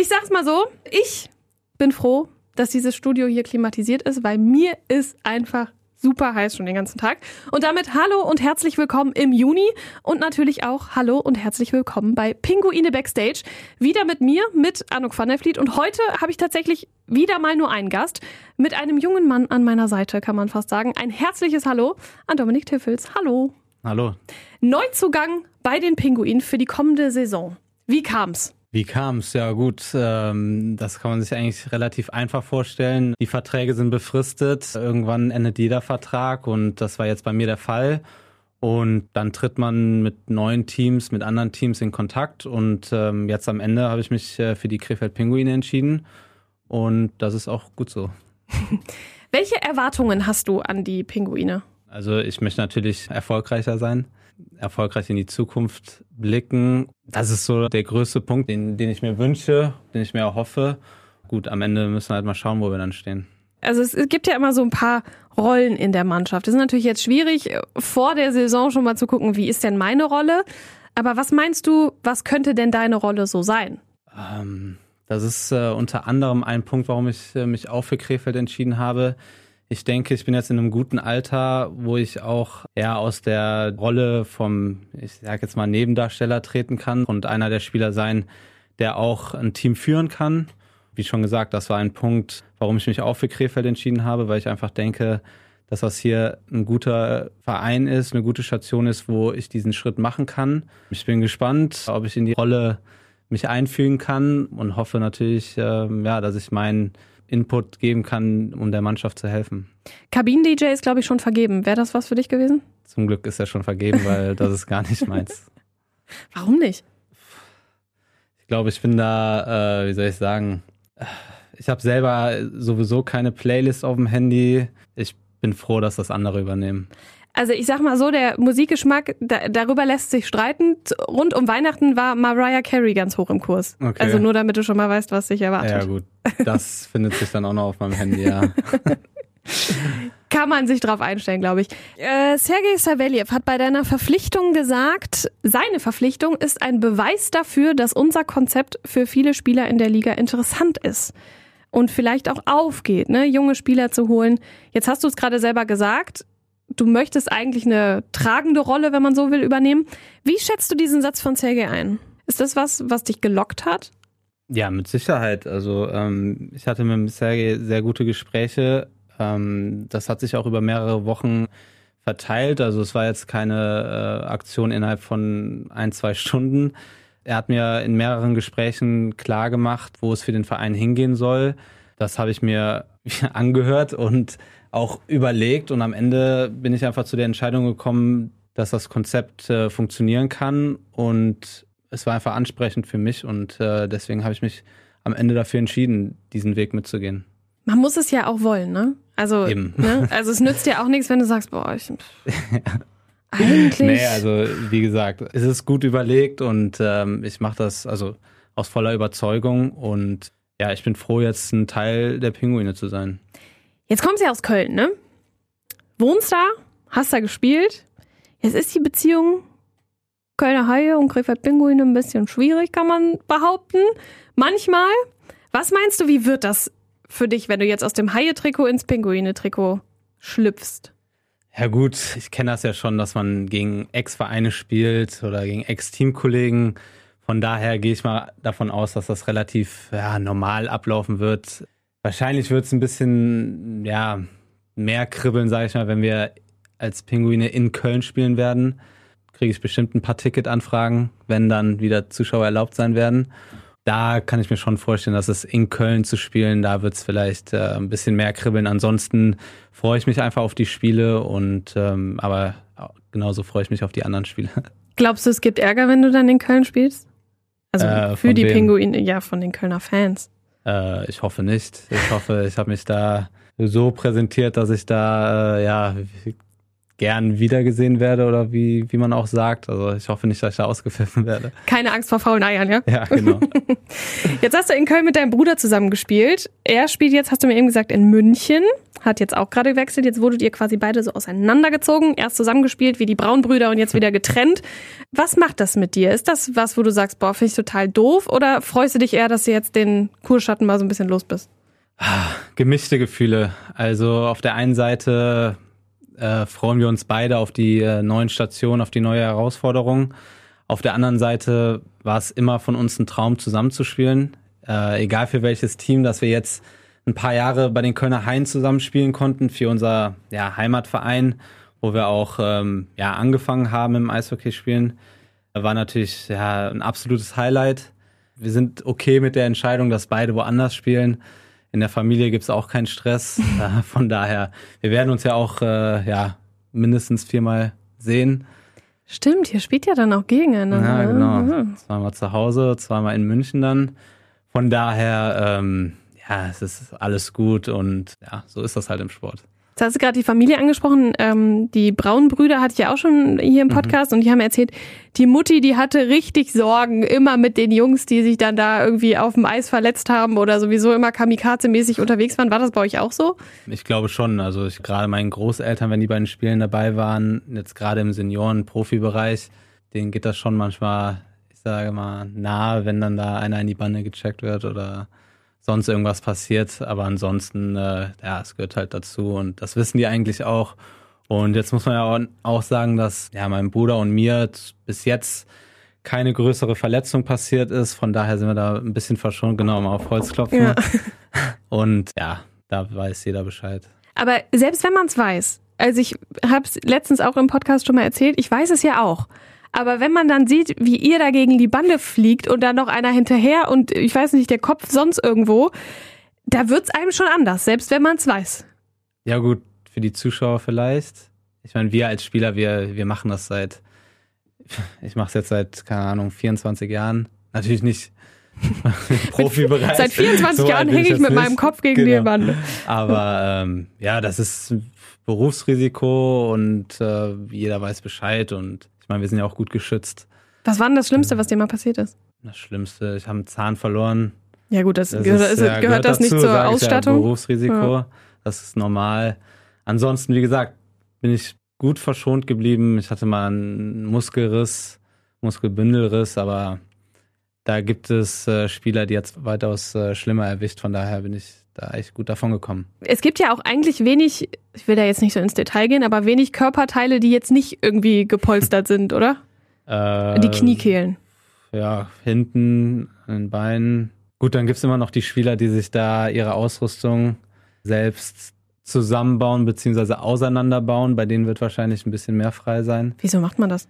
Ich sag's mal so, ich bin froh, dass dieses Studio hier klimatisiert ist, weil mir ist einfach super heiß schon den ganzen Tag. Und damit hallo und herzlich willkommen im Juni und natürlich auch hallo und herzlich willkommen bei Pinguine Backstage. Wieder mit mir, mit Anuk van der Vliet. Und heute habe ich tatsächlich wieder mal nur einen Gast mit einem jungen Mann an meiner Seite, kann man fast sagen. Ein herzliches Hallo an Dominik Tiffels. Hallo. Hallo. Neuzugang bei den Pinguinen für die kommende Saison. Wie kam's? Wie kam es? Ja gut, ähm, das kann man sich eigentlich relativ einfach vorstellen. Die Verträge sind befristet, irgendwann endet jeder Vertrag und das war jetzt bei mir der Fall. Und dann tritt man mit neuen Teams, mit anderen Teams in Kontakt und ähm, jetzt am Ende habe ich mich äh, für die Krefeld Pinguine entschieden und das ist auch gut so. Welche Erwartungen hast du an die Pinguine? Also ich möchte natürlich erfolgreicher sein erfolgreich in die Zukunft blicken. Das ist so der größte Punkt, den, den ich mir wünsche, den ich mir auch hoffe. Gut, am Ende müssen wir halt mal schauen, wo wir dann stehen. Also es gibt ja immer so ein paar Rollen in der Mannschaft. Es ist natürlich jetzt schwierig, vor der Saison schon mal zu gucken, wie ist denn meine Rolle. Aber was meinst du, was könnte denn deine Rolle so sein? Ähm, das ist äh, unter anderem ein Punkt, warum ich äh, mich auch für Krefeld entschieden habe ich denke, ich bin jetzt in einem guten Alter, wo ich auch eher aus der Rolle vom, ich sag jetzt mal, Nebendarsteller treten kann und einer der Spieler sein, der auch ein Team führen kann. Wie schon gesagt, das war ein Punkt, warum ich mich auch für Krefeld entschieden habe, weil ich einfach denke, dass das hier ein guter Verein ist, eine gute Station ist, wo ich diesen Schritt machen kann. Ich bin gespannt, ob ich in die Rolle mich einfügen kann und hoffe natürlich, äh, ja, dass ich meinen Input geben kann, um der Mannschaft zu helfen. Kabinen-DJ ist, glaube ich, schon vergeben. Wäre das was für dich gewesen? Zum Glück ist er schon vergeben, weil das ist gar nicht meins. Warum nicht? Ich glaube, ich bin da, äh, wie soll ich sagen, ich habe selber sowieso keine Playlist auf dem Handy. Ich bin froh, dass das andere übernehmen. Also ich sag mal so, der Musikgeschmack, da, darüber lässt sich streiten. Rund um Weihnachten war Mariah Carey ganz hoch im Kurs. Okay. Also nur damit du schon mal weißt, was dich erwartet. Ja gut, das findet sich dann auch noch auf meinem Handy, ja. Kann man sich drauf einstellen, glaube ich. Äh, Sergei Savelyev hat bei deiner Verpflichtung gesagt, seine Verpflichtung ist ein Beweis dafür, dass unser Konzept für viele Spieler in der Liga interessant ist und vielleicht auch aufgeht, ne, junge Spieler zu holen. Jetzt hast du es gerade selber gesagt, du möchtest eigentlich eine tragende Rolle, wenn man so will, übernehmen. Wie schätzt du diesen Satz von Sergei ein? Ist das was, was dich gelockt hat? Ja, mit Sicherheit. Also ähm, ich hatte mit Sergei sehr gute Gespräche. Ähm, das hat sich auch über mehrere Wochen verteilt. Also es war jetzt keine äh, Aktion innerhalb von ein, zwei Stunden. Er hat mir in mehreren Gesprächen klar gemacht, wo es für den Verein hingehen soll. Das habe ich mir angehört und auch überlegt und am Ende bin ich einfach zu der Entscheidung gekommen, dass das Konzept äh, funktionieren kann und es war einfach ansprechend für mich und äh, deswegen habe ich mich am Ende dafür entschieden, diesen Weg mitzugehen. Man muss es ja auch wollen, ne? Also. Ne? also es nützt ja auch nichts, wenn du sagst, boah, ich eigentlich. Nee, also wie gesagt, es ist gut überlegt und ähm, ich mache das also aus voller Überzeugung und ja, ich bin froh, jetzt ein Teil der Pinguine zu sein. Jetzt kommst du ja aus Köln, ne? Wohnst da, hast da gespielt. Jetzt ist die Beziehung Kölner Haie und Krefeld Pinguine ein bisschen schwierig, kann man behaupten. Manchmal. Was meinst du, wie wird das für dich, wenn du jetzt aus dem Haie-Trikot ins Pinguine-Trikot schlüpfst? Ja gut, ich kenne das ja schon, dass man gegen Ex-Vereine spielt oder gegen Ex-Teamkollegen. Von daher gehe ich mal davon aus, dass das relativ ja, normal ablaufen wird. Wahrscheinlich wird es ein bisschen ja, mehr kribbeln, sage ich mal, wenn wir als Pinguine in Köln spielen werden. Kriege ich bestimmt ein paar Ticketanfragen, wenn dann wieder Zuschauer erlaubt sein werden. Da kann ich mir schon vorstellen, dass es in Köln zu spielen, da wird es vielleicht äh, ein bisschen mehr kribbeln. Ansonsten freue ich mich einfach auf die Spiele und ähm, aber genauso freue ich mich auf die anderen Spiele. Glaubst du, es gibt Ärger, wenn du dann in Köln spielst? Also äh, für die wem? Pinguine, ja, von den Kölner Fans. Äh, ich hoffe nicht. Ich hoffe, ich habe mich da so präsentiert, dass ich da äh, ja gern wiedergesehen werde oder wie, wie man auch sagt. Also ich hoffe nicht, dass ich da ausgepfiffen werde. Keine Angst vor faulen Eiern, ja? Ja, genau. jetzt hast du in Köln mit deinem Bruder zusammen gespielt. Er spielt jetzt, hast du mir eben gesagt, in München. Hat jetzt auch gerade gewechselt. Jetzt wurdet ihr quasi beide so auseinandergezogen. Erst zusammengespielt wie die Braunbrüder und jetzt wieder getrennt. Was macht das mit dir? Ist das was, wo du sagst, boah, finde ich total doof? Oder freust du dich eher, dass du jetzt den Kurschatten mal so ein bisschen los bist? Gemischte Gefühle. Also auf der einen Seite äh, freuen wir uns beide auf die äh, neuen Stationen, auf die neue Herausforderung. Auf der anderen Seite war es immer von uns ein Traum, zusammenzuspielen. Äh, egal für welches Team, dass wir jetzt ein paar Jahre bei den Kölner Haien zusammenspielen konnten für unser ja, Heimatverein, wo wir auch ähm, ja, angefangen haben im Eishockeyspielen. War natürlich ja, ein absolutes Highlight. Wir sind okay mit der Entscheidung, dass beide woanders spielen. In der Familie gibt es auch keinen Stress. Äh, von daher, wir werden uns ja auch äh, ja, mindestens viermal sehen. Stimmt, hier spielt ja dann auch gegeneinander. Ja, genau. Mhm. Zweimal zu Hause, zweimal in München dann. Von daher, ähm, ja, es ist alles gut und ja, so ist das halt im Sport. Jetzt hast du gerade die Familie angesprochen. Ähm, die Braunbrüder hatte ich ja auch schon hier im mhm. Podcast mhm. und die haben erzählt, die Mutti, die hatte richtig Sorgen, immer mit den Jungs, die sich dann da irgendwie auf dem Eis verletzt haben oder sowieso immer kamikaze-mäßig unterwegs waren. War das bei euch auch so? Ich glaube schon. Also ich, gerade meinen Großeltern, wenn die bei den Spielen dabei waren, jetzt gerade im Senioren-Profibereich, denen geht das schon manchmal, ich sage mal, nahe, wenn dann da einer in die Bande gecheckt wird oder sonst irgendwas passiert. Aber ansonsten, äh, ja, es gehört halt dazu und das wissen die eigentlich auch. Und jetzt muss man ja auch sagen, dass ja meinem Bruder und mir bis jetzt keine größere Verletzung passiert ist. Von daher sind wir da ein bisschen verschont, genau mal auf Holz klopfen. Ja. Und ja, da weiß jeder Bescheid. Aber selbst wenn man es weiß, also ich habe es letztens auch im Podcast schon mal erzählt, ich weiß es ja auch. Aber wenn man dann sieht, wie ihr da gegen die Bande fliegt und dann noch einer hinterher und ich weiß nicht, der Kopf sonst irgendwo, da wird's einem schon anders, selbst wenn man es weiß. Ja gut, für die Zuschauer vielleicht. Ich meine, wir als Spieler, wir, wir machen das seit, ich mache es jetzt seit, keine Ahnung, 24 Jahren. Natürlich nicht Profibereich. Seit 24 so Jahren hänge ich mit nicht. meinem Kopf gegen genau. die Wand. Aber ähm, ja, das ist Berufsrisiko und äh, jeder weiß Bescheid und ich meine, wir sind ja auch gut geschützt. Was war denn das Schlimmste, was dir mal passiert ist? Das Schlimmste, ich habe einen Zahn verloren. Ja gut, das, das gehört, ist, ja, gehört, gehört, das dazu, nicht zur Ausstattung? Ja, Berufsrisiko, ja. das ist normal. Ansonsten, wie gesagt, bin ich gut verschont geblieben. Ich hatte mal einen Muskelriss, Muskelbündelriss, aber da gibt es äh, Spieler, die jetzt weitaus äh, schlimmer erwischt. Von daher bin ich da echt gut davon gekommen. Es gibt ja auch eigentlich wenig, ich will da jetzt nicht so ins Detail gehen, aber wenig Körperteile, die jetzt nicht irgendwie gepolstert sind, oder? Äh, die Kniekehlen. Ja, hinten, an den Beinen. Gut, dann gibt es immer noch die Spieler, die sich da ihre Ausrüstung selbst zusammenbauen bzw. auseinanderbauen. Bei denen wird wahrscheinlich ein bisschen mehr frei sein. Wieso macht man das?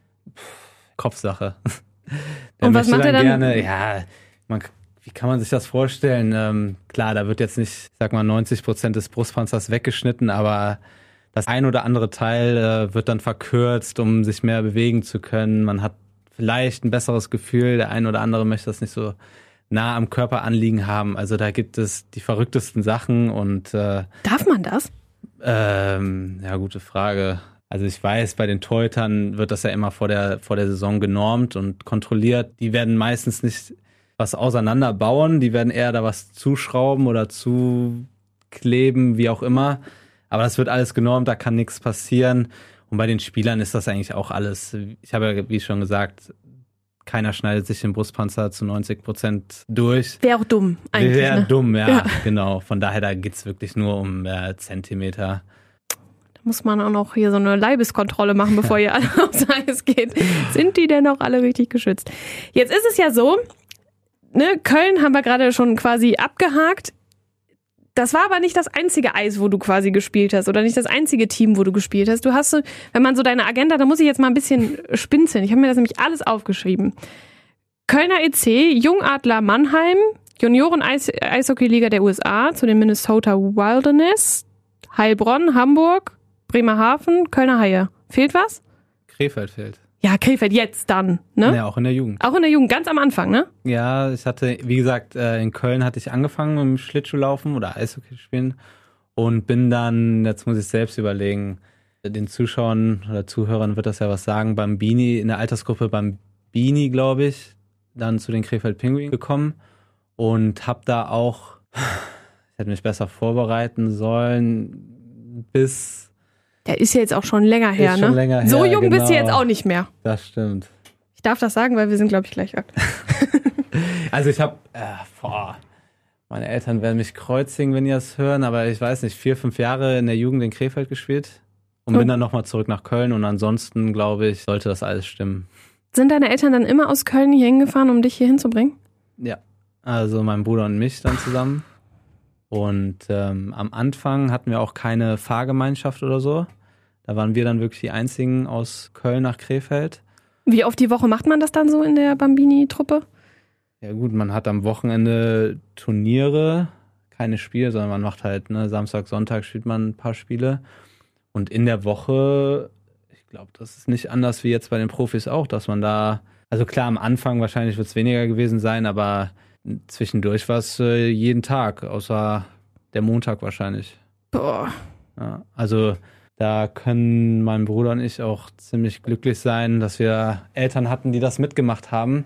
Kopfsache. Und was macht er dann? Gerne, ja, man wie kann man sich das vorstellen? Ähm, klar, da wird jetzt nicht, ich sag mal, 90 Prozent des Brustpanzers weggeschnitten, aber das ein oder andere Teil äh, wird dann verkürzt, um sich mehr bewegen zu können. Man hat vielleicht ein besseres Gefühl. Der ein oder andere möchte das nicht so nah am Körper anliegen haben. Also da gibt es die verrücktesten Sachen und äh, darf man das? Ähm, ja, gute Frage. Also ich weiß, bei den Torhütern wird das ja immer vor der vor der Saison genormt und kontrolliert. Die werden meistens nicht was auseinanderbauen. Die werden eher da was zuschrauben oder zukleben, wie auch immer. Aber das wird alles genormt, da kann nichts passieren. Und bei den Spielern ist das eigentlich auch alles. Ich habe ja, wie schon gesagt, keiner schneidet sich den Brustpanzer zu 90 Prozent durch. Wäre auch dumm eigentlich. Wäre ne? dumm, ja, ja, genau. Von daher, da geht's wirklich nur um äh, Zentimeter. Da muss man auch noch hier so eine Leibeskontrolle machen, bevor ihr alle aufs Eis geht. Sind die denn auch alle richtig geschützt? Jetzt ist es ja so, ne, Köln haben wir gerade schon quasi abgehakt. Das war aber nicht das einzige Eis, wo du quasi gespielt hast oder nicht das einzige Team, wo du gespielt hast. Du hast so, wenn man so deine Agenda, da muss ich jetzt mal ein bisschen spinzeln. Ich habe mir das nämlich alles aufgeschrieben. Kölner EC, Jungadler Mannheim, Junioren -Eis Eishockey-Liga der USA zu den Minnesota Wilderness, Heilbronn, Hamburg, Bremerhaven, Kölner Haie. Fehlt was? Krefeld fehlt. Ja, Krefeld jetzt dann, ne? Ja, auch in der Jugend. Auch in der Jugend, ganz am Anfang, ne? Ja, ich hatte, wie gesagt, äh, in Köln hatte ich angefangen mit dem Schlittschuhlaufen oder Eishockey spielen und bin dann, jetzt muss ich selbst überlegen, Den Zuschauern oder Zuhörern wird das ja was sagen. Bambini, in der Altersgruppe Bambini, glaube ich, dann zu den Krefeld Pinguinen gekommen und habe da auch, ich hätte mich besser vorbereiten sollen, bis. Der ist ja jetzt auch schon länger her, ist ne? Schon länger her, so jung genau. bist du jetzt auch nicht mehr. Das stimmt. Ich darf das sagen, weil wir sind, glaube ich, gleich alt. Also ich habe, äh, boah, meine Eltern werden mich kreuzigen, wenn die das hören, aber ich weiß nicht, vier, fünf Jahre in der Jugend in Krefeld gespielt und Oh. bin dann nochmal zurück nach Köln und ansonsten, glaube ich, sollte das alles stimmen. Sind deine Eltern dann immer aus Köln hier hingefahren, um dich hier hinzubringen? Ja, also mein Bruder und mich dann zusammen. Und ähm, am Anfang hatten wir auch keine Fahrgemeinschaft oder so. Da waren wir dann wirklich die einzigen aus Köln nach Krefeld. Wie oft die Woche macht man das dann so in der Bambini-Truppe? Ja gut, man hat am Wochenende Turniere, keine Spiele, sondern man macht halt, ne, Samstag, Sonntag spielt man ein paar Spiele. Und in der Woche, ich glaube, das ist nicht anders wie jetzt bei den Profis auch, dass man da, also klar, am Anfang wahrscheinlich wird es weniger gewesen sein, aber zwischendurch war es äh, jeden Tag, außer der Montag wahrscheinlich. Boah. Ja, also da können mein Bruder und ich auch ziemlich glücklich sein, dass wir Eltern hatten, die das mitgemacht haben,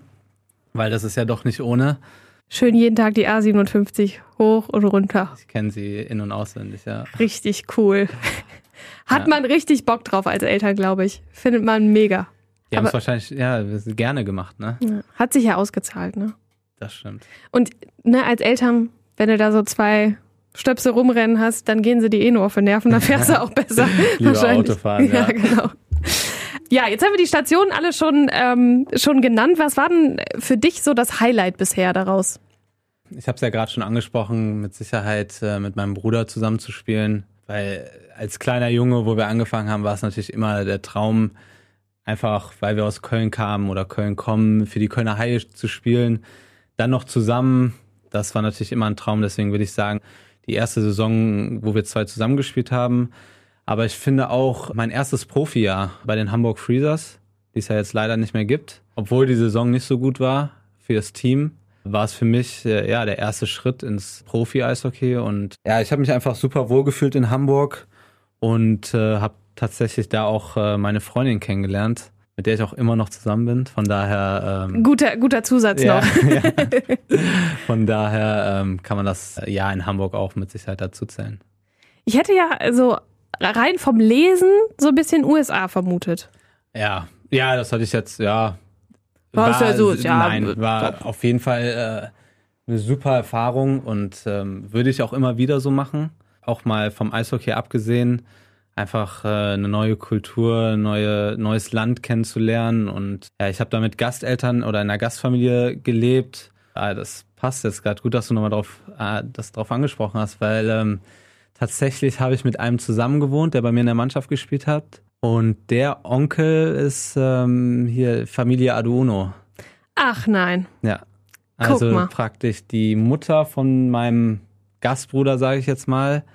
weil das ist ja doch nicht ohne. Schön jeden Tag die A57 hoch und runter. Ich kenne sie in- und auswendig, ja. Richtig cool. Hat Ja. man richtig Bock drauf als Eltern, glaube ich. Findet man mega. Die haben es wahrscheinlich, ja, gerne gemacht, ne? Hat sich ja ausgezahlt, ne? Das stimmt. Und ne, als Eltern, wenn du da so zwei Stöpsel rumrennen hast, dann gehen sie dir eh nur auf die Nerven, dann fährst du auch besser. Lieber Wahrscheinlich. Autofahren, ja. ja. genau. Ja, jetzt haben wir die Stationen alle schon, ähm, schon genannt. Was war denn für dich so das Highlight bisher daraus? Ich habe es ja gerade schon angesprochen, mit Sicherheit äh, mit meinem Bruder zusammenzuspielen, weil als kleiner Junge, wo wir angefangen haben, war es natürlich immer der Traum, einfach weil wir aus Köln kamen oder Köln kommen, für die Kölner Haie zu spielen. Dann noch zusammen, das war natürlich immer ein Traum, deswegen würde ich sagen, die erste Saison, wo wir zwei zusammengespielt haben. Aber ich finde auch mein erstes Profijahr bei den Hamburg Freezers, die es ja jetzt leider nicht mehr gibt, obwohl die Saison nicht so gut war für das Team, war es für mich äh, ja der erste Schritt ins Profi-Eishockey und ja, ich habe mich einfach super wohl gefühlt in Hamburg und äh, habe tatsächlich da auch äh, meine Freundin kennengelernt, mit der ich auch immer noch zusammen bin. Von daher ähm, Guter, guter Zusatz ja, noch. ja. von daher ähm, kann man das äh, ja in Hamburg auch mit Sicherheit dazu zählen. Ich hätte ja also rein vom Lesen so ein bisschen USA vermutet. Ja, ja, das hatte ich jetzt, ja. War ja so, ja, nein, war auf jeden Fall äh, eine super Erfahrung und ähm, würde ich auch immer wieder so machen. Auch mal vom Eishockey abgesehen, einfach äh, eine neue Kultur, neue, neues Land kennenzulernen. Und ja, ich habe da mit Gasteltern oder in einer Gastfamilie gelebt. Ah, das passt jetzt gerade gut, dass du nochmal drauf, äh, das drauf angesprochen hast, weil ähm, tatsächlich habe ich mit einem zusammen gewohnt, der bei mir in der Mannschaft gespielt hat. Und der Onkel ist ähm, hier Familie Aduono. Ach nein. Ja. Also praktisch die Mutter von meinem Gastbruder, sage ich jetzt mal,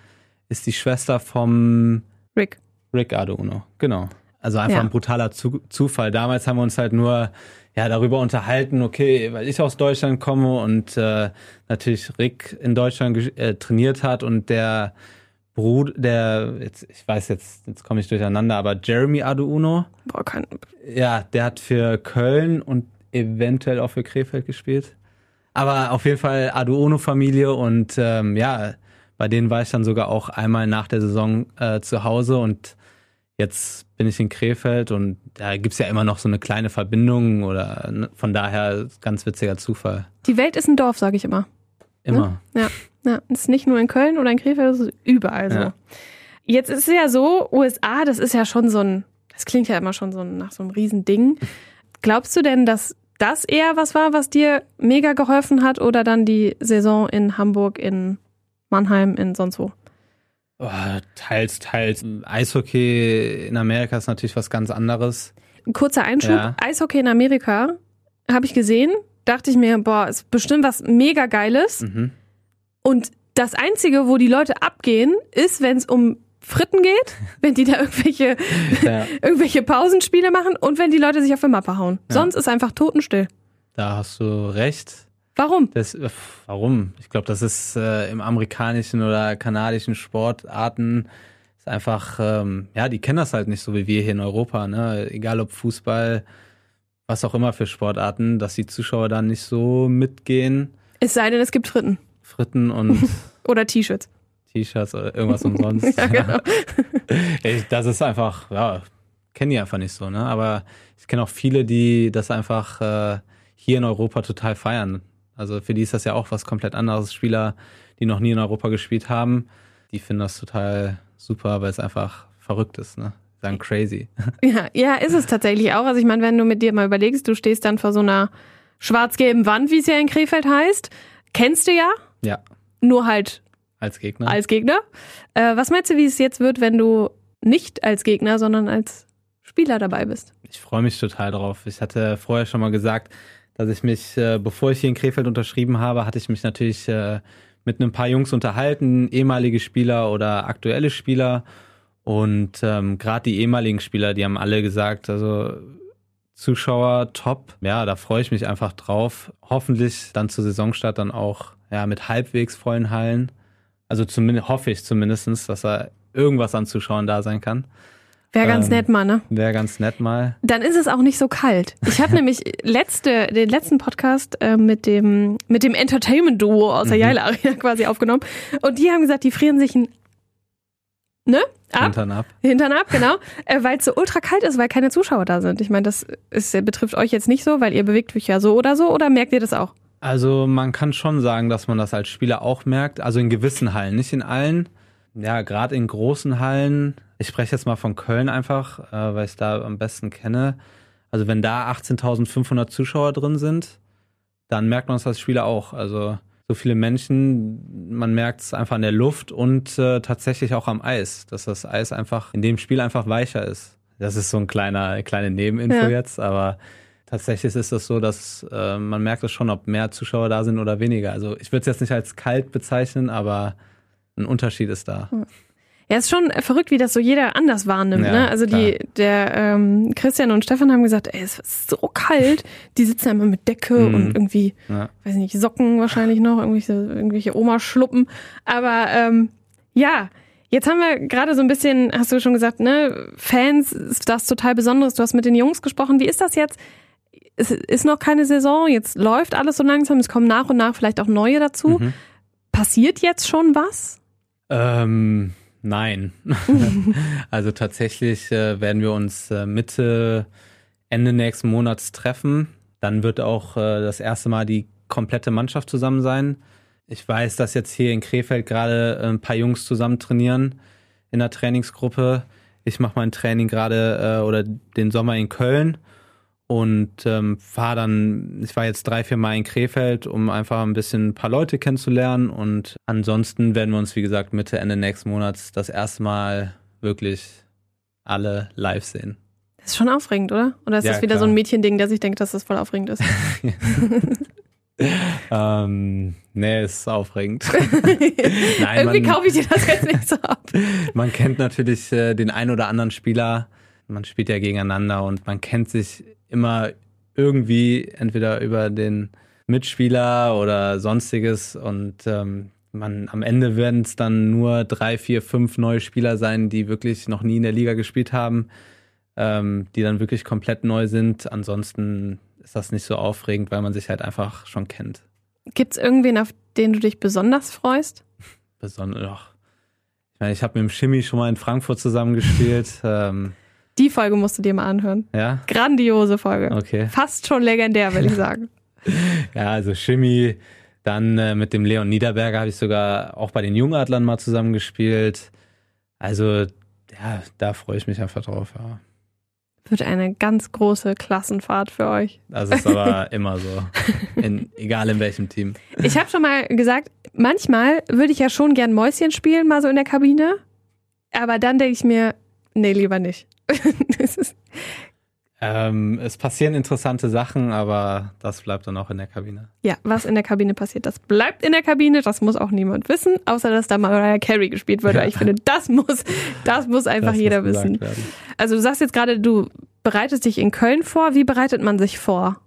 ist die Schwester vom Rick. Rick Aduono. Genau. Also einfach Ja. ein brutaler Zu Zufall. Damals haben wir uns halt nur ja darüber unterhalten, okay, weil ich aus Deutschland komme und äh, natürlich Rick in Deutschland äh, trainiert hat und der Bruder, der jetzt ich weiß jetzt jetzt komme ich durcheinander, aber Jeremy Aduono, Boah, kein, ja, der hat für Köln und eventuell auch für Krefeld gespielt. Aber auf jeden Fall Aduono-Familie und ähm, ja, bei denen war ich dann sogar auch einmal nach der Saison äh, zu Hause und jetzt bin ich in Krefeld und da gibt's ja immer noch so eine kleine Verbindung oder ne, von daher ganz witziger Zufall. die Welt ist ein Dorf, sage ich immer. Immer. Ja, ja. ist nicht nur in Köln oder in Krefeld, das ist überall so. Ja. Jetzt ist es ja so, USA, das ist ja schon so ein, das klingt ja immer schon so nach so einem Riesending. Glaubst du denn, dass das eher was war, was dir mega geholfen hat oder dann die Saison in Hamburg, in Mannheim, in sonst wo? Oh, teils, teils. Eishockey in Amerika ist natürlich was ganz anderes. Ein kurzer Einschub, Ja. Eishockey in Amerika habe ich gesehen, dachte ich mir, boah, ist bestimmt was mega geiles. Mhm. Und das Einzige, wo die Leute abgehen, ist, wenn es um Fritten geht, wenn die da irgendwelche, Ja. irgendwelche Pausenspiele machen und wenn die Leute sich auf die Mappe hauen. Ja. Sonst ist einfach totenstill. Da hast du recht. Warum? Das, äh, warum? Ich glaube, das ist äh, im amerikanischen oder kanadischen Sportarten ist einfach, ähm, ja, die kennen das halt nicht so wie wir hier in Europa, ne? Egal ob Fußball, was auch immer für Sportarten, dass die Zuschauer dann nicht so mitgehen. Es sei denn, es gibt Fritten. Fritten und Oder T-Shirts. T-Shirts oder irgendwas umsonst. Ja, genau. Das ist einfach, ja, kennen die einfach nicht so, ne? Aber ich kenne auch viele, die das einfach äh, hier in Europa total feiern. Also für die ist das ja auch was komplett anderes. Spieler, die noch nie in Europa gespielt haben, die finden das total super, weil es einfach verrückt ist, ne? Sagen crazy. Ja, ja, ist es tatsächlich auch. Also ich meine, wenn du mit dir mal überlegst, du stehst dann vor so einer schwarz-gelben Wand, wie es ja in Krefeld heißt. Kennst du ja, Ja, nur halt als Gegner. als Gegner. Äh, was meinst du, wie es jetzt wird, wenn du nicht als Gegner, sondern als Spieler dabei bist? Ich freue mich total drauf. Ich hatte vorher schon mal gesagt, dass ich mich, äh, bevor ich hier in Krefeld unterschrieben habe, hatte ich mich natürlich äh, mit ein paar Jungs unterhalten, ehemalige Spieler oder aktuelle Spieler. Und ähm, gerade die ehemaligen Spieler, die haben alle gesagt, also Zuschauer top. Ja, da freue ich mich einfach drauf. Hoffentlich dann zur Saisonstart dann auch ja mit halbwegs vollen Hallen. Also zumindest hoffe ich zumindestens, dass da irgendwas an Zuschauern da sein kann. Wäre ganz Ähm, nett mal, ne? Wäre ganz nett mal. Dann ist es auch nicht so kalt. Ich habe nämlich letzte, den letzten Podcast äh, mit dem, mit dem Entertainment-Duo aus der Mhm. Jaila Arena quasi aufgenommen. Und die haben gesagt, die frieren sich ein, ne? Ab, Hintern ab. Hintern ab, genau. Äh, weil es so ultra kalt ist, weil keine Zuschauer da sind. Ich meine, das ist, betrifft euch jetzt nicht so, weil ihr bewegt euch ja so oder so. Oder merkt ihr das auch? Also man kann schon sagen, dass man das als Spieler auch merkt. Also in gewissen Hallen, nicht in allen. Ja, gerade in großen Hallen. Ich spreche jetzt mal von Köln einfach, äh, weil ich es da am besten kenne. Also wenn da 18.500 Zuschauer drin sind, dann merkt man es als Spieler auch. Also so viele Menschen, man merkt es einfach an der Luft und äh, tatsächlich auch am Eis, dass das Eis einfach in dem Spiel einfach weicher ist. Das ist so ein kleiner, kleine Nebeninfo Ja. jetzt, aber tatsächlich ist es so, dass äh, man merkt es schon, ob mehr Zuschauer da sind oder weniger. Also ich würde es jetzt nicht als kalt bezeichnen, aber ein Unterschied ist da. Ja, ist schon verrückt, wie das so jeder anders wahrnimmt. Ja, ne? Also die, der ähm, Christian und Stefan haben gesagt, ey, es ist so kalt. Die sitzen immer mit Decke Mhm. und irgendwie, Ja. weiß nicht, Socken wahrscheinlich noch, irgendwelche, irgendwelche Oma-Schluppen. Aber ähm, ja, jetzt haben wir gerade so ein bisschen, hast du schon gesagt, ne, Fans ist das total Besonderes. Du hast mit den Jungs gesprochen. Wie ist das jetzt? Es ist noch keine Saison, jetzt läuft alles so langsam, es kommen nach und nach vielleicht auch neue dazu. Mhm. Passiert jetzt schon was? Ähm, nein. also tatsächlich äh, werden wir uns äh, Mitte, Ende nächsten Monats treffen. Dann wird auch äh, das erste Mal die komplette Mannschaft zusammen sein. Ich weiß, dass jetzt hier in Krefeld gerade äh, ein paar Jungs zusammen trainieren in der Trainingsgruppe. Ich mache mein Training gerade äh, oder den Sommer in Köln und ähm, fahre dann, ich war jetzt drei, vier Mal in Krefeld, um einfach ein bisschen ein paar Leute kennenzulernen und ansonsten werden wir uns, wie gesagt, Mitte, Ende nächsten Monats das erste Mal wirklich alle live sehen. Das ist schon aufregend, oder? Oder ist Ja, das wieder klar. so ein Mädchending, dass ich denke, dass das voll aufregend ist? Ähm, nee, ist aufregend. Nein, Irgendwie man, kaufe ich dir das jetzt nicht so ab. man kennt natürlich äh, den ein oder anderen Spieler. Man spielt ja gegeneinander und man kennt sich immer irgendwie entweder über den Mitspieler oder sonstiges und ähm, man am Ende werden es dann nur drei, vier, fünf neue Spieler sein, die wirklich noch nie in der Liga gespielt haben, ähm, die dann wirklich komplett neu sind. Ansonsten ist das nicht so aufregend, weil man sich halt einfach schon kennt. Gibt es irgendwen, auf den du dich besonders freust? Besonders. Ich meine, ich habe mit dem Schimmi schon mal in Frankfurt zusammengespielt. ähm, Die Folge musst du dir mal anhören. ja, Grandiose Folge. okay. Fast schon legendär, will ich sagen. Ja, also Schimmi. Dann äh, mit dem Leon Niederberger habe ich sogar auch bei den Jungadlern mal zusammengespielt. Also, ja, da freue ich mich einfach drauf. Ja. Wird eine ganz große Klassenfahrt für euch. Das ist aber immer so. In, egal in welchem Team. Ich habe schon mal gesagt, manchmal würde ich ja schon gern Mäuschen spielen, mal so in der Kabine. Aber dann denke ich mir, nee, lieber nicht. Ähm, es passieren interessante Sachen, aber das bleibt dann auch in der Kabine. ja, was in der Kabine passiert, das bleibt in der Kabine. Das muss auch niemand wissen, außer dass da Mariah Carey gespielt wird. Ja. Ich finde, das muss, das muss einfach Das jeder muss wissen. werden. Also du sagst jetzt gerade, du bereitest dich in Köln vor. Wie bereitet man sich vor?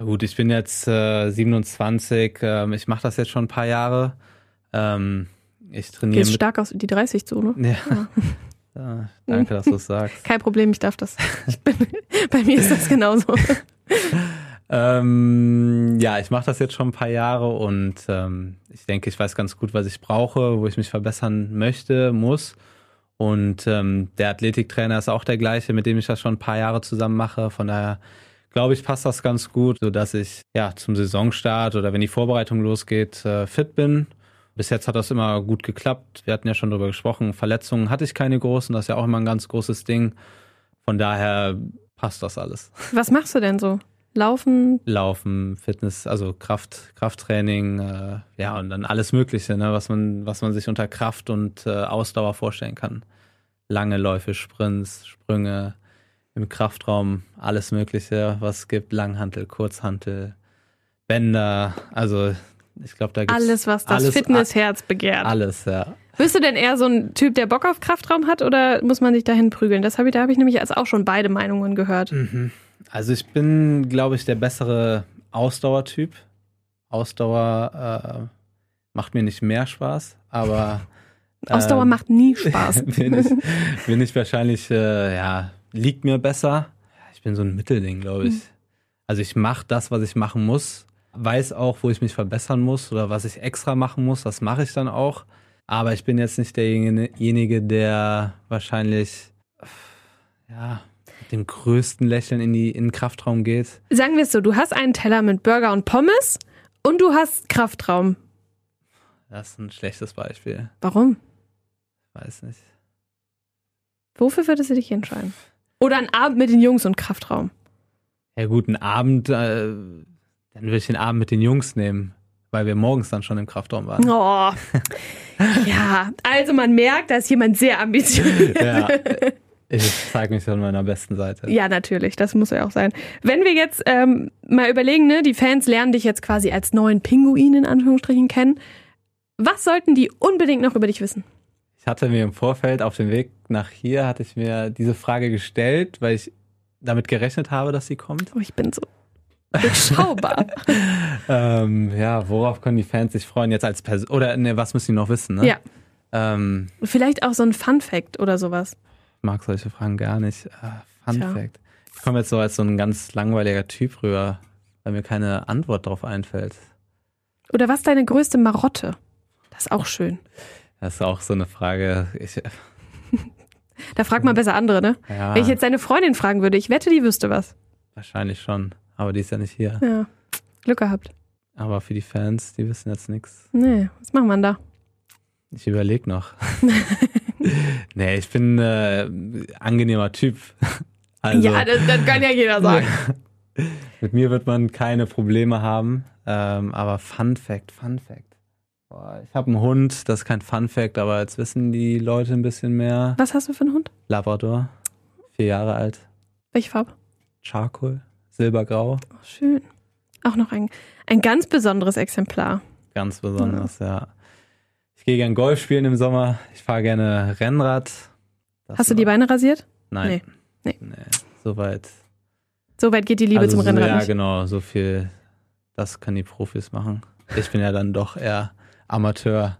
Ja gut, ich bin jetzt äh, 27, ähm, ich mache das jetzt schon ein paar Jahre. Ähm, Ich trainiere Gehst stark aus die 30 zu, ne? Ja. ja. Danke, dass du es sagst. Kein Problem, ich darf das. Ich bin, bei mir ist das genauso. Ähm, ja, ich mache das jetzt schon ein paar Jahre und ähm, ich denke, ich weiß ganz gut, was ich brauche, wo ich mich verbessern möchte, muss. Und ähm, der Athletiktrainer ist auch der gleiche, mit dem ich das schon ein paar Jahre zusammen mache. Von daher glaube ich, passt das ganz gut, sodass ich ja zum Saisonstart oder wenn die Vorbereitung losgeht, äh, fit bin. Bis jetzt hat das immer gut geklappt. Wir hatten ja schon darüber gesprochen. Verletzungen hatte ich keine großen. Das ist ja auch immer ein ganz großes Ding. Von daher passt das alles. Was machst du denn so? Laufen? Laufen, Fitness, also Kraft, Krafttraining, äh, ja, und dann alles Mögliche, ne, was man, was man sich unter Kraft und äh, Ausdauer vorstellen kann. Lange Läufe, Sprints, Sprünge im Kraftraum, alles Mögliche, was es gibt, Langhantel, Kurzhantel, Bänder, also ich glaube, da gibt's Alles, was das alles, Fitnessherz begehrt. alles, ja. Bist du denn eher so ein Typ, der Bock auf Kraftraum hat oder muss man sich dahin prügeln? Das habe ich, da habe ich nämlich jetzt auch schon beide Meinungen gehört. Mhm. Also ich bin, glaube ich, der bessere Ausdauertyp. Ausdauer äh, macht mir nicht mehr Spaß, aber Ausdauer ähm, macht nie Spaß. bin, ich, bin ich wahrscheinlich, äh, ja, liegt mir besser. Ich bin so ein Mittelding, glaube ich. Mhm. Also ich mache das, was ich machen muss, weiß auch, wo ich mich verbessern muss oder was ich extra machen muss, das mache ich dann auch. Aber ich bin jetzt nicht derjenige, der wahrscheinlich ja, mit dem größten Lächeln in, die, in den Kraftraum geht. Sagen wir es so, du hast einen Teller mit Burger und Pommes und du hast Kraftraum. Das ist ein schlechtes Beispiel. Warum? Weiß nicht. Wofür würdest du dich entscheiden? Oder ein Abend mit den Jungs und Kraftraum? Ja, guten Abend. Äh, dann würde ich den Abend mit den Jungs nehmen, weil wir morgens dann schon im Kraftraum waren. Oh. ja, also man merkt, da ist jemand sehr ambitioniert. Ja. Ich zeige mich von meiner besten Seite. Ja, natürlich, das muss ja auch sein. Wenn wir jetzt ähm, mal überlegen, ne, die Fans lernen dich jetzt quasi als neuen Pinguin in Anführungsstrichen kennen. Was sollten die unbedingt noch über dich wissen? Ich hatte mir im Vorfeld auf dem Weg nach hier, hatte ich mir diese Frage gestellt, weil ich damit gerechnet habe, dass sie kommt. Oh, ich bin so durchschaubar. ähm, ja, worauf können die Fans sich freuen jetzt als Person? Oder ne, was müssen die noch wissen? Ne? ja, Ähm, vielleicht auch so ein Fun Fact oder sowas. ich mag solche Fragen gar nicht. Äh, Fun Tja. Fact. Ich komme jetzt so als so ein ganz langweiliger Typ rüber, weil mir keine Antwort darauf einfällt. Oder was ist deine größte Marotte? Das ist auch schön. Das ist auch so eine Frage. Ich, Da fragt man besser andere, ne? ja, Wenn ich jetzt deine Freundin fragen würde, ich wette, die wüsste was. wahrscheinlich schon. Aber die ist ja nicht hier. Ja, Glück gehabt. Aber für die Fans, die wissen jetzt nichts. Nee, was macht man da? Ich überlege noch. nee, ich bin äh, angenehmer Typ. Also, ja, das, das kann ja jeder sagen. mit mir wird man keine Probleme haben. Ähm, aber Fun Fact, Fun Fact. Boah, ich habe einen Hund, das ist kein Fun Fact, aber jetzt wissen die Leute ein bisschen mehr. Was hast du für einen Hund? Labrador, vier Jahre alt, Welche Farbe? Charcoal, silbergrau, Oh, schön. Auch noch ein, ein ganz besonderes Exemplar. ganz besonders, ja. Ich gehe gern Golf spielen im Sommer. Ich fahre gerne Rennrad. Das Hast du die Beine rasiert? Nein. Nee. Nee. Soweit. So weit geht die Liebe also, zum Rennrad Ja, nicht. genau. So viel, das können die Profis machen. Ich bin ja dann doch eher Amateur.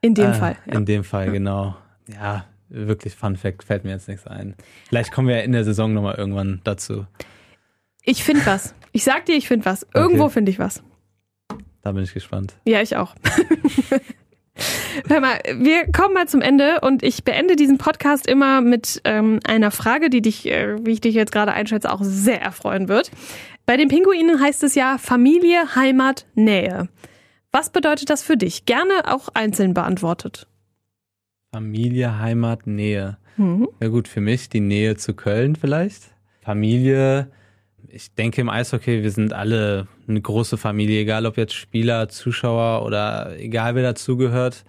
In dem Äh, Fall. Ja. In dem Fall, genau. Ja, wirklich Fun Fact, fällt mir jetzt nichts ein. Vielleicht kommen wir ja in der Saison nochmal irgendwann dazu. Ich finde was. Ich sag dir, ich finde was. Irgendwo Okay. finde ich was. Da bin ich gespannt. Ja, ich auch. Hör mal, wir kommen mal zum Ende und ich beende diesen Podcast immer mit ähm, einer Frage, die dich, äh, wie ich dich jetzt gerade einschätze, auch sehr erfreuen wird. Bei den Pinguinen heißt es ja Familie, Heimat, Nähe. Was bedeutet das für dich? Gerne auch einzeln beantwortet. Familie, Heimat, Nähe. Mhm. Ja gut, für mich die Nähe zu Köln vielleicht. Familie, ich denke im Eishockey, wir sind alle eine große Familie, egal ob jetzt Spieler, Zuschauer oder egal wer dazugehört.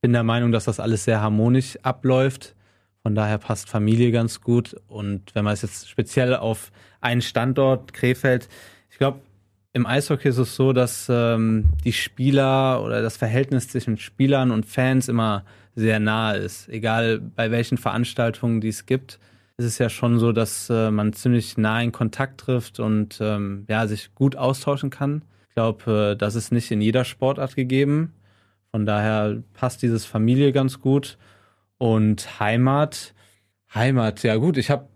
Bin der Meinung, dass das alles sehr harmonisch abläuft. Von daher passt Familie ganz gut. Und wenn man es jetzt speziell auf einen Standort, Krefeld, ich glaube, im Eishockey ist es so, dass ähm, die Spieler oder das Verhältnis zwischen Spielern und Fans immer sehr nahe ist. Egal bei welchen Veranstaltungen die es gibt, ist es ja schon so, dass äh, man ziemlich nah in Kontakt trifft und ähm, ja, sich gut austauschen kann. Ich glaube, äh, das ist nicht in jeder Sportart gegeben. von daher passt dieses Familie ganz gut. Und Heimat, Heimat, ja gut, ich habe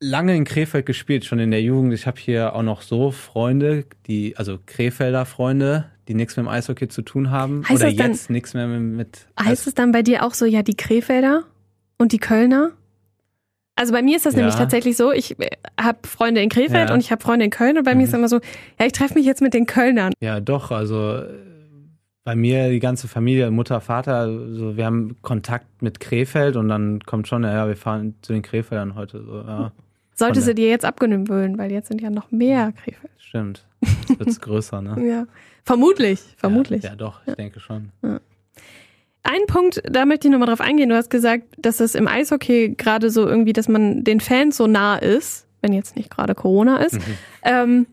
lange in Krefeld gespielt, schon in der Jugend. Ich habe hier auch noch so Freunde, die, also Krefelder Freunde, die nichts mit dem Eishockey zu tun haben. Heißt oder jetzt nichts mehr mit, mit Heißt es dann bei dir auch so, ja, die Krefelder und die Kölner? Also bei mir ist das Ja. nämlich tatsächlich so, ich habe Freunde in Krefeld Ja. und ich habe Freunde in Köln und bei mir Mhm. ist immer so, ja, ich treffe mich jetzt mit den Kölnern. Ja, doch, also äh, bei mir die ganze Familie, Mutter, Vater, so, wir haben Kontakt mit Krefeld und dann kommt schon, ja, wir fahren zu den Krefeldern heute. So, ja, Sollte sie dir jetzt abgewöhnen, weil jetzt sind ja noch mehr Krefeld. stimmt. Jetzt wird's größer, ne? Ja. Vermutlich, vermutlich. Ja, ja doch, ich denke schon. Ein Punkt, da möchte ich nochmal drauf eingehen. Du hast gesagt, dass es im Eishockey gerade so irgendwie, dass man den Fans so nah ist, wenn jetzt nicht gerade Corona ist. Mhm. Ähm,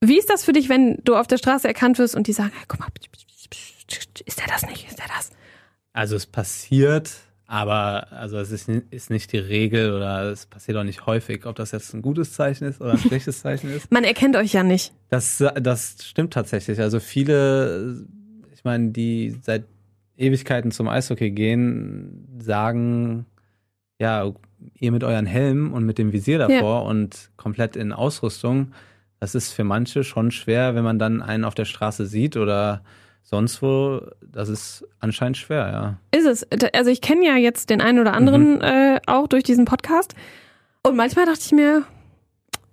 wie ist das für dich, wenn du auf der Straße erkannt wirst und die sagen, hey, guck mal, ist der das nicht? Ist der das? Also es passiert, aber also es ist, ist nicht die Regel oder es passiert auch nicht häufig. Ob das jetzt ein gutes Zeichen ist oder ein schlechtes Zeichen ist. Man erkennt euch ja nicht. Das, das stimmt tatsächlich. Also viele, ich meine, die seit Ewigkeiten zum Eishockey gehen, sagen, ja, ihr mit euren Helm und mit dem Visier davor und komplett in Ausrüstung, das ist für manche schon schwer, wenn man dann einen auf der Straße sieht oder sonst wo. Das ist anscheinend schwer, ja. Ist es. Also ich kenne ja jetzt den einen oder anderen Mhm. äh, auch durch diesen Podcast. Und manchmal dachte ich mir,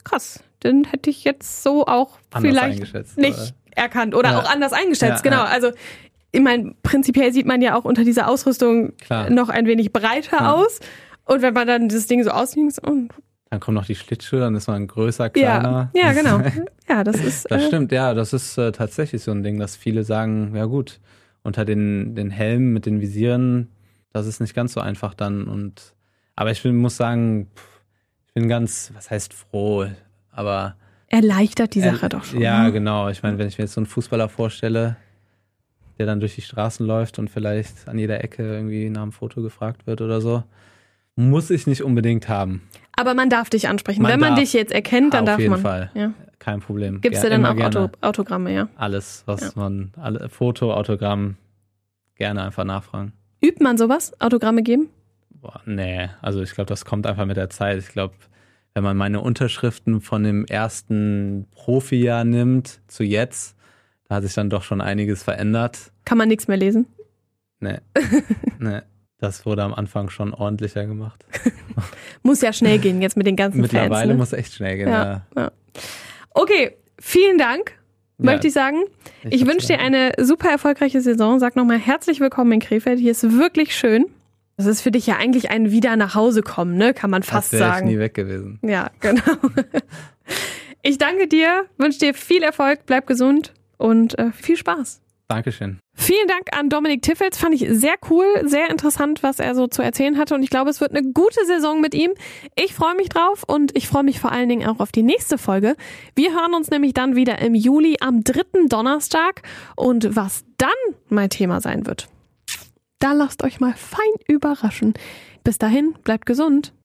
krass, den hätte ich jetzt so auch Anders vielleicht nicht erkannt oder Ja. auch anders eingeschätzt. Ja, genau. ja. Also ich meine, prinzipiell sieht man ja auch unter dieser Ausrüstung Klar. noch ein wenig breiter Ja. aus. Und wenn man dann das Ding so aussieht, so, oh, Dann kommen noch die Schlittschuhe, dann ist man größer, ja, kleiner. ja, genau. Ja, das ist. Das äh, stimmt, ja, das ist äh, tatsächlich so ein Ding, dass viele sagen, ja gut, unter den, den Helmen mit den Visieren, das ist nicht ganz so einfach dann. Und aber ich bin, muss sagen, ich bin ganz, was heißt froh, aber erleichtert die Sache äh, doch schon. Ja, ne? genau. Ich meine, wenn ich mir jetzt so einen Fußballer vorstelle, der dann durch die Straßen läuft und vielleicht an jeder Ecke irgendwie nach einem Foto gefragt wird oder so, muss ich nicht unbedingt haben. Aber man darf dich ansprechen. Man Wenn man dich jetzt erkennt, dann Auf darf jeden man. Fall. Ja. Kein Problem. Gibst Ger- du dann immer auch. Auto, Autogramme, ja. Alles, was Ja. man, alle, Foto, Autogramm, gerne einfach nachfragen. Übt man sowas? Autogramme geben? Boah, nee, also ich glaube, das kommt einfach mit der Zeit. Ich glaube, wenn man meine Unterschriften von dem ersten Profijahr nimmt zu jetzt, da hat sich dann doch schon einiges verändert. Kann man nichts mehr lesen? Nee, nee, das wurde am Anfang schon ordentlicher gemacht. Muss ja schnell gehen jetzt mit den ganzen Mittlerweile Fans. Ne? muss echt schnell gehen. Ja. Ja. Okay, vielen Dank, Ja, möchte ich sagen. Ich, hab's wünsche dir eine super erfolgreiche Saison. Sag nochmal herzlich willkommen in Krefeld. Hier ist wirklich schön. Das ist für dich ja eigentlich ein Wieder nach Hause kommen, ne? Kann man fast wäre sagen. ich nie weg gewesen. Ja, genau. Ich danke dir, wünsche dir viel Erfolg, bleib gesund und äh, viel Spaß. Dankeschön. Vielen Dank an Dominik Tiffels. Fand ich sehr cool, sehr interessant, was er so zu erzählen hatte. Und ich glaube, es wird eine gute Saison mit ihm. Ich freue mich drauf und ich freue mich vor allen Dingen auch auf die nächste Folge. Wir hören uns nämlich dann wieder im Juli am dritten Donnerstag. Und was dann mein Thema sein wird, da lasst euch mal fein überraschen. Bis dahin, bleibt gesund.